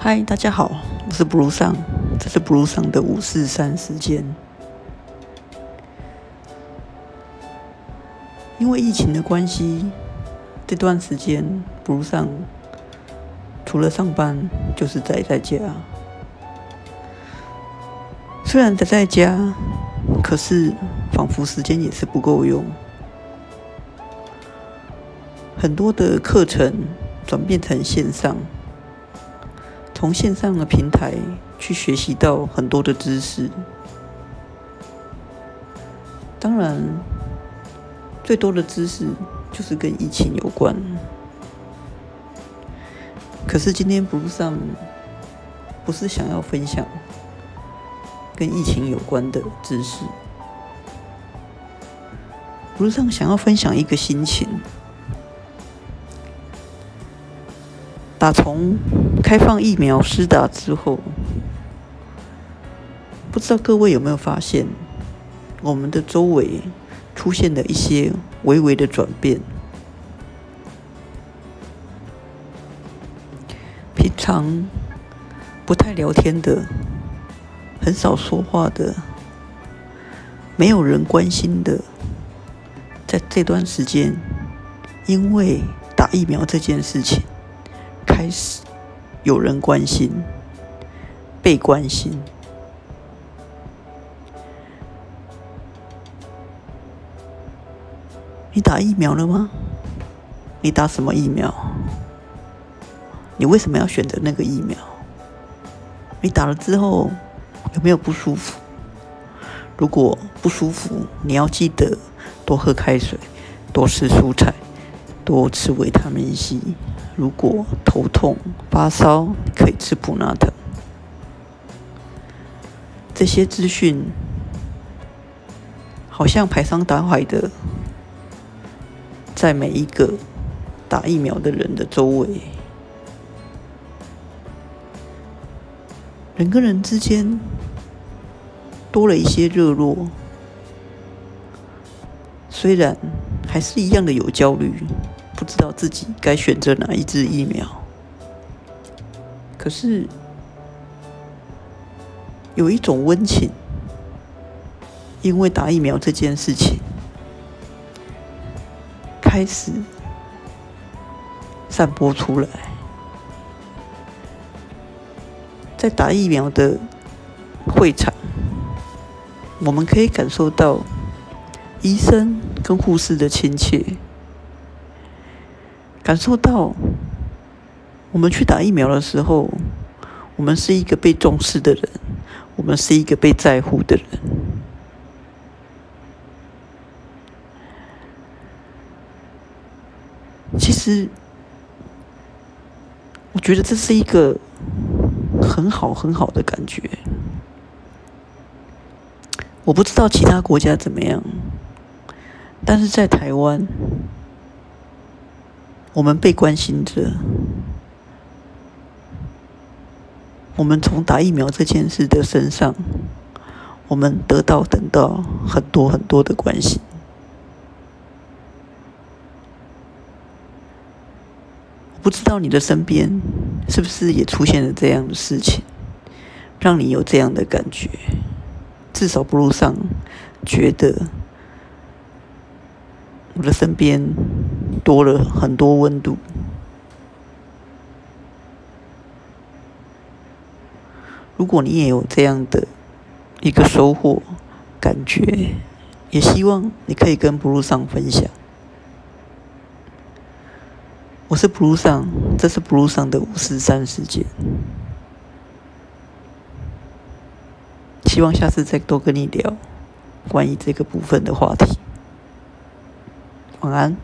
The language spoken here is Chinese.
嗨，大家好，我是 Blue 上，这是 Blue 上的五四三时间。因为疫情的关系，这段时间 Blue 上除了上班就是宅在家。虽然宅在家，可是仿佛时间也是不够用，很多的课程转变成线上。从线上的平台去学习到很多的知识，当然，最多的知识就是跟疫情有关。可是今天不上，不是想要分享跟疫情有关的知识，不是上想要分享一个心情。打从开放疫苗施打之后，不知道各位有没有发现，我们的周围出现了一些微微的转变。平常不太聊天的、很少说话的、没有人关心的，在这段时间，因为打疫苗这件事情。开始有人关心，被关心。你打疫苗了吗？你打什么疫苗？你为什么要选择那个疫苗？你打了之后有没有不舒服？如果不舒服，你要记得多喝开水，多吃蔬菜，多吃维他命 C。如果头痛、发烧，可以吃普拿疼。这些资讯好像排山倒海的，在每一个打疫苗的人的周围，人跟人之间多了一些热络，虽然还是一样的有焦虑。知道自己该选择哪一支疫苗，可是有一种温情，因为打疫苗这件事情开始散播出来，在打疫苗的会场，我们可以感受到医生跟护士的亲切。感受到，我们去打疫苗的时候，我们是一个被重视的人，我们是一个被在乎的人。其实，我觉得这是一个很好很好的感觉。我不知道其他国家怎么样，但是在台湾。我们被关心着，我们从打疫苗这件事的身上，我们得到等到很多很多的关心。我不知道你的身边是不是也出现了这样的事情，让你有这样的感觉？至少不如上觉得我的身边。多了很多温度。如果你也有这样的一个收获感觉，也希望你可以跟 Blue 上分享。我是 Blue 上，这是 Blue 上的五十三时间。希望下次再多跟你聊关于这个部分的话题。晚安。